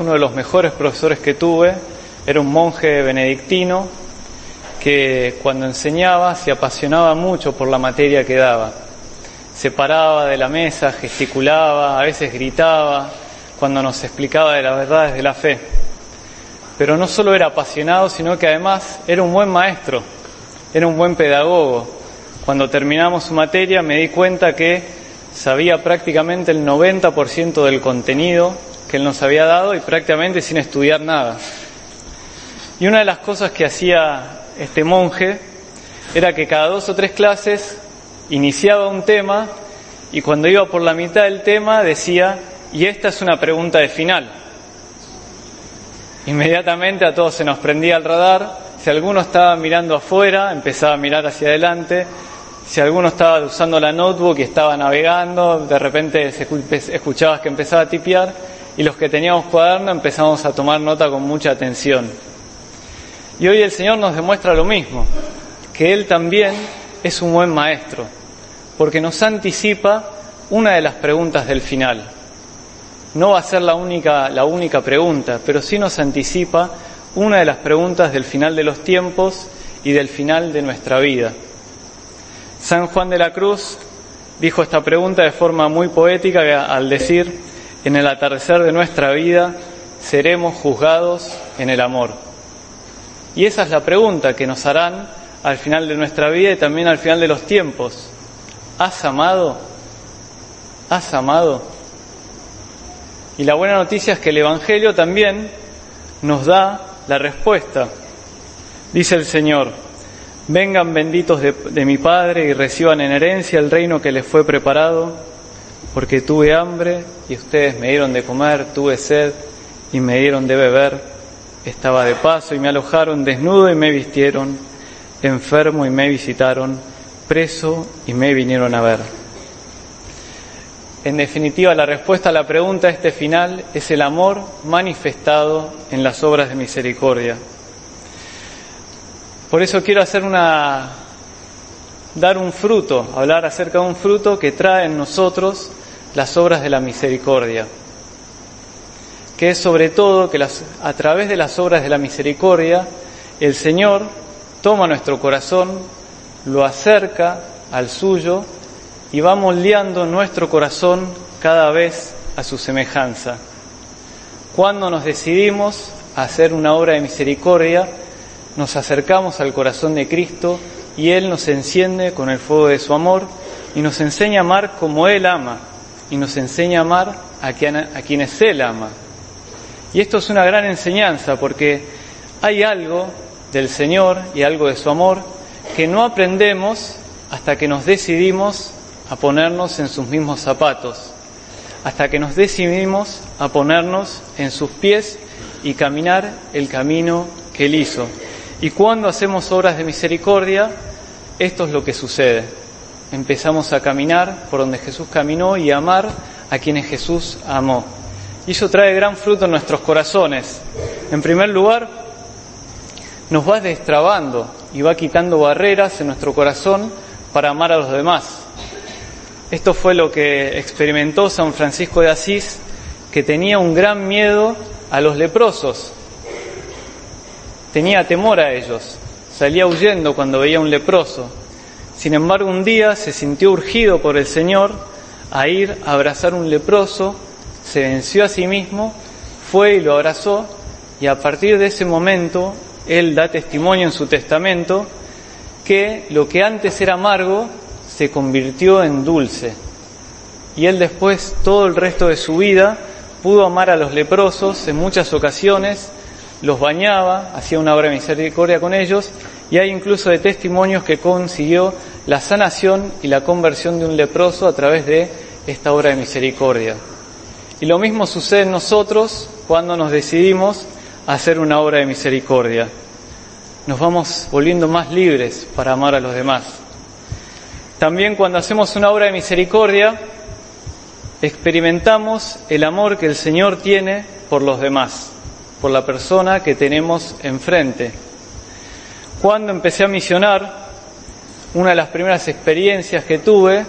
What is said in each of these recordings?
Uno de los mejores profesores que tuve era un monje benedictino que cuando enseñaba se apasionaba mucho por la materia que daba. Se paraba de la mesa, gesticulaba, a veces gritaba cuando nos explicaba de las verdades de la fe. Pero no solo era apasionado, sino que además era un buen maestro, era un buen pedagogo. Cuando terminamos su materia me di cuenta que sabía prácticamente el 90% del contenido que él nos había dado y prácticamente sin estudiar nada. Y una de las cosas que hacía este monje era que cada dos o tres clases iniciaba un tema y cuando iba por la mitad del tema decía, y esta es una pregunta de final. Inmediatamente a todos se nos prendía el radar, si alguno estaba mirando afuera, empezaba a mirar hacia adelante, si alguno estaba usando la notebook y estaba navegando, de repente escuchabas que empezaba a tipear y los que teníamos cuaderno empezamos a tomar nota con mucha atención. Y hoy el Señor nos demuestra lo mismo, que Él también es un buen maestro, porque nos anticipa una de las preguntas del final. No va a ser la única, la única pregunta, pero sí nos anticipa una de las preguntas del final de los tiempos y del final de nuestra vida. San Juan de la Cruz dijo esta pregunta de forma muy poética al decir, en el atardecer de nuestra vida seremos juzgados en el amor. Y esa es la pregunta que nos harán al final de nuestra vida y también al final de los tiempos. ¿Has amado? ¿Has amado? Y la buena noticia es que el Evangelio también nos da la respuesta. Dice el Señor, vengan benditos de, mi Padre y reciban en herencia el reino que les fue preparado porque tuve hambre y ustedes me dieron de comer, tuve sed y me dieron de beber, estaba de paso y me alojaron, desnudo y me vistieron, enfermo y me visitaron, preso y me vinieron a ver. En definitiva, la respuesta a la pregunta este final es el amor manifestado en las obras de misericordia. Por eso quiero hacer una dar un fruto, hablar acerca de un fruto que trae en nosotros las obras de la misericordia, que es sobre todo que a través de las obras de la misericordia el Señor toma nuestro corazón, lo acerca al suyo y va moldeando nuestro corazón cada vez a su semejanza. Cuando nos decidimos a hacer una obra de misericordia, nos acercamos al corazón de Cristo y Él nos enciende con el fuego de su amor y nos enseña a amar como Él ama y nos enseña a amar a, quienes Él ama. Y esto es una gran enseñanza porque hay algo del Señor y algo de su amor que no aprendemos hasta que nos decidimos a ponernos en sus mismos zapatos, hasta que nos decidimos a ponernos en sus pies y caminar el camino que Él hizo. Y cuando hacemos obras de misericordia, esto es lo que sucede empezamos a caminar por donde Jesús caminó y a amar a quienes Jesús amó. Y eso trae gran fruto en nuestros corazones. En primer lugar, nos va destrabando y va quitando barreras en nuestro corazón para amar a los demás. Esto fue lo que experimentó San Francisco de Asís, que tenía un gran miedo a los leprosos. Tenía temor a ellos. Salía huyendo cuando veía un leproso. Sin embargo, un día se sintió urgido por el Señor a ir a abrazar un leproso, se venció a sí mismo, fue y lo abrazó, y a partir de ese momento él da testimonio en su testamento que lo que antes era amargo se convirtió en dulce. Y él después, todo el resto de su vida, pudo amar a los leprosos en muchas ocasiones, los bañaba, hacía una obra de misericordia con ellos y hay incluso de testimonios que consiguió la sanación y la conversión de un leproso a través de esta obra de misericordia. Y lo mismo sucede en nosotros cuando nos decidimos a hacer una obra de misericordia. Nos vamos volviendo más libres para amar a los demás. También cuando hacemos una obra de misericordia, experimentamos el amor que el Señor tiene por los demás, por la persona que tenemos enfrente. Cuando empecé a misionar, una de las primeras experiencias que tuve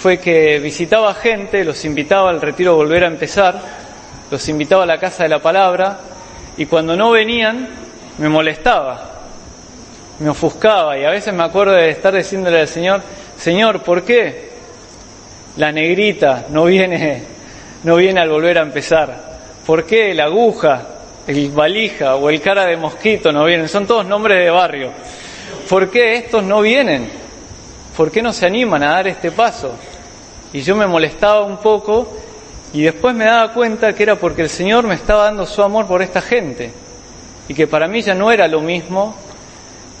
fue que visitaba gente, los invitaba al retiro a volver a empezar, los invitaba a la casa de la palabra y cuando no venían me molestaba, me ofuscaba y a veces me acuerdo de estar diciéndole al Señor, Señor, ¿por qué la negrita no viene, no viene al volver a empezar? ¿Por qué la aguja, el valija o el cara de mosquito no vienen? Son todos nombres de barrio. ¿Por qué estos no vienen? ¿Por qué no se animan a dar este paso? Y yo me molestaba un poco y después me daba cuenta que era porque el Señor me estaba dando su amor por esta gente y que para mí ya no era lo mismo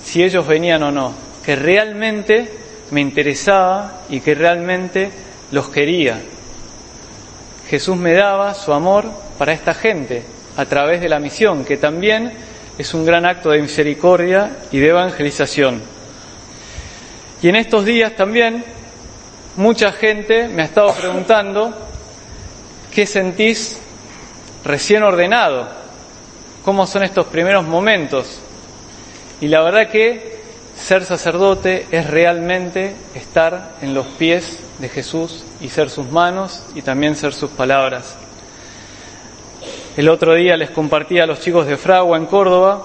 si ellos venían o no, que realmente me interesaba y que realmente los quería. Jesús me daba su amor para esta gente a través de la misión, que también es un gran acto de misericordia y de evangelización. Y en estos días también mucha gente me ha estado preguntando qué sentís recién ordenado, cómo son estos primeros momentos. Y la verdad que ser sacerdote es realmente estar en los pies de Jesús y ser sus manos y también ser sus palabras. El otro día les compartí a los chicos de Fragua en Córdoba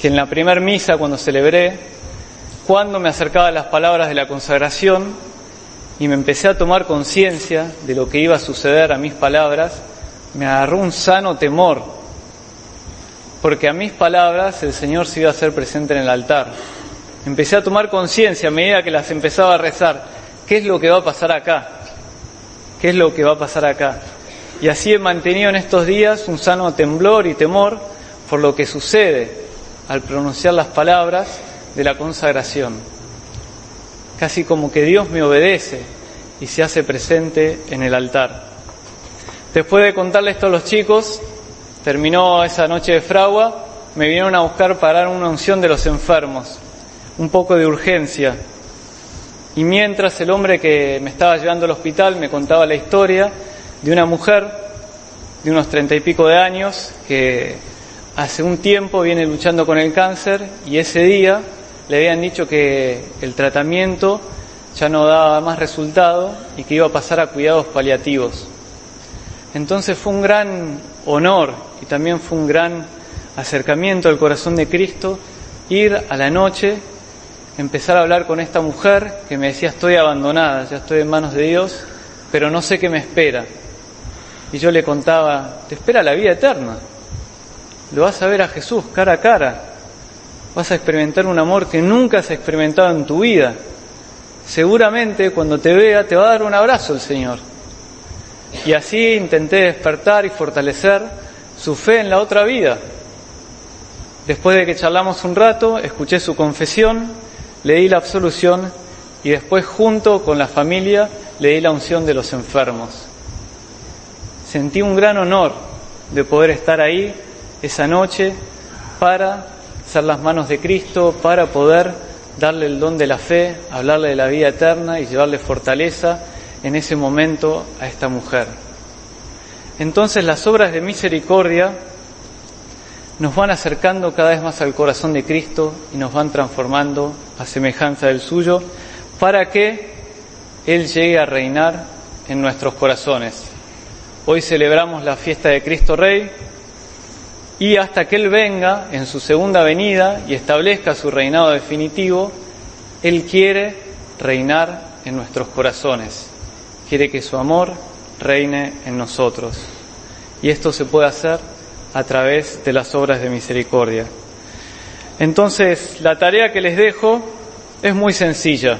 que en la primer misa cuando celebré, cuando me acercaba a las palabras de la consagración y me empecé a tomar conciencia de lo que iba a suceder a mis palabras, me agarró un sano temor porque a mis palabras el Señor se iba a hacer presente en el altar. Empecé a tomar conciencia a medida que las empezaba a rezar, ¿qué es lo que va a pasar acá? ¿Qué es lo que va a pasar acá? Y así he mantenido en estos días un sano temblor y temor por lo que sucede al pronunciar las palabras de la consagración. Casi como que Dios me obedece y se hace presente en el altar. Después de contarle esto a los chicos, Terminó esa noche de fragua, me vinieron a buscar para dar una unción de los enfermos, un poco de urgencia. Y mientras el hombre que me estaba llevando al hospital me contaba la historia de una mujer de unos treinta y pico de años que hace un tiempo viene luchando con el cáncer y ese día le habían dicho que el tratamiento ya no daba más resultado y que iba a pasar a cuidados paliativos. Entonces fue un gran honor y también fue un gran acercamiento al corazón de Cristo ir a la noche, empezar a hablar con esta mujer que me decía estoy abandonada, ya estoy en manos de Dios, pero no sé qué me espera. Y yo le contaba, te espera la vida eterna, lo vas a ver a Jesús cara a cara, vas a experimentar un amor que nunca has experimentado en tu vida. Seguramente cuando te vea te va a dar un abrazo el Señor y así intenté despertar y fortalecer su fe en la otra vida. Después de que charlamos un rato, escuché su confesión, le di la absolución y después junto con la familia le di la unción de los enfermos. Sentí un gran honor de poder estar ahí esa noche para ser las manos de Cristo, para poder darle el don de la fe, hablarle de la vida eterna y llevarle fortaleza en ese momento a esta mujer. Entonces las obras de misericordia nos van acercando cada vez más al corazón de Cristo y nos van transformando a semejanza del suyo para que Él llegue a reinar en nuestros corazones. Hoy celebramos la fiesta de Cristo Rey y hasta que Él venga en su segunda venida y establezca su reinado definitivo, Él quiere reinar en nuestros corazones quiere que su amor reine en nosotros. Y esto se puede hacer a través de las obras de misericordia. Entonces, la tarea que les dejo es muy sencilla.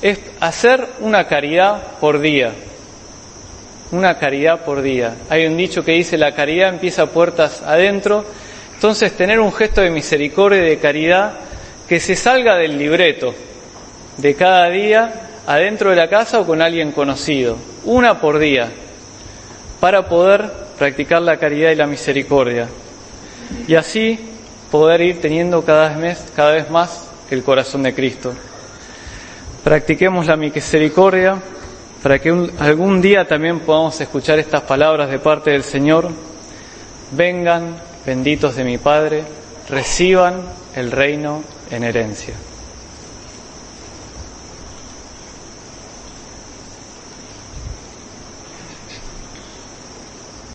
Es hacer una caridad por día. Una caridad por día. Hay un dicho que dice la caridad empieza puertas adentro. Entonces, tener un gesto de misericordia y de caridad que se salga del libreto de cada día adentro de la casa o con alguien conocido, una por día, para poder practicar la caridad y la misericordia. Y así poder ir teniendo cada vez, cada vez más el corazón de Cristo. Practiquemos la misericordia para que algún día también podamos escuchar estas palabras de parte del Señor. Vengan, benditos de mi Padre, reciban el reino en herencia.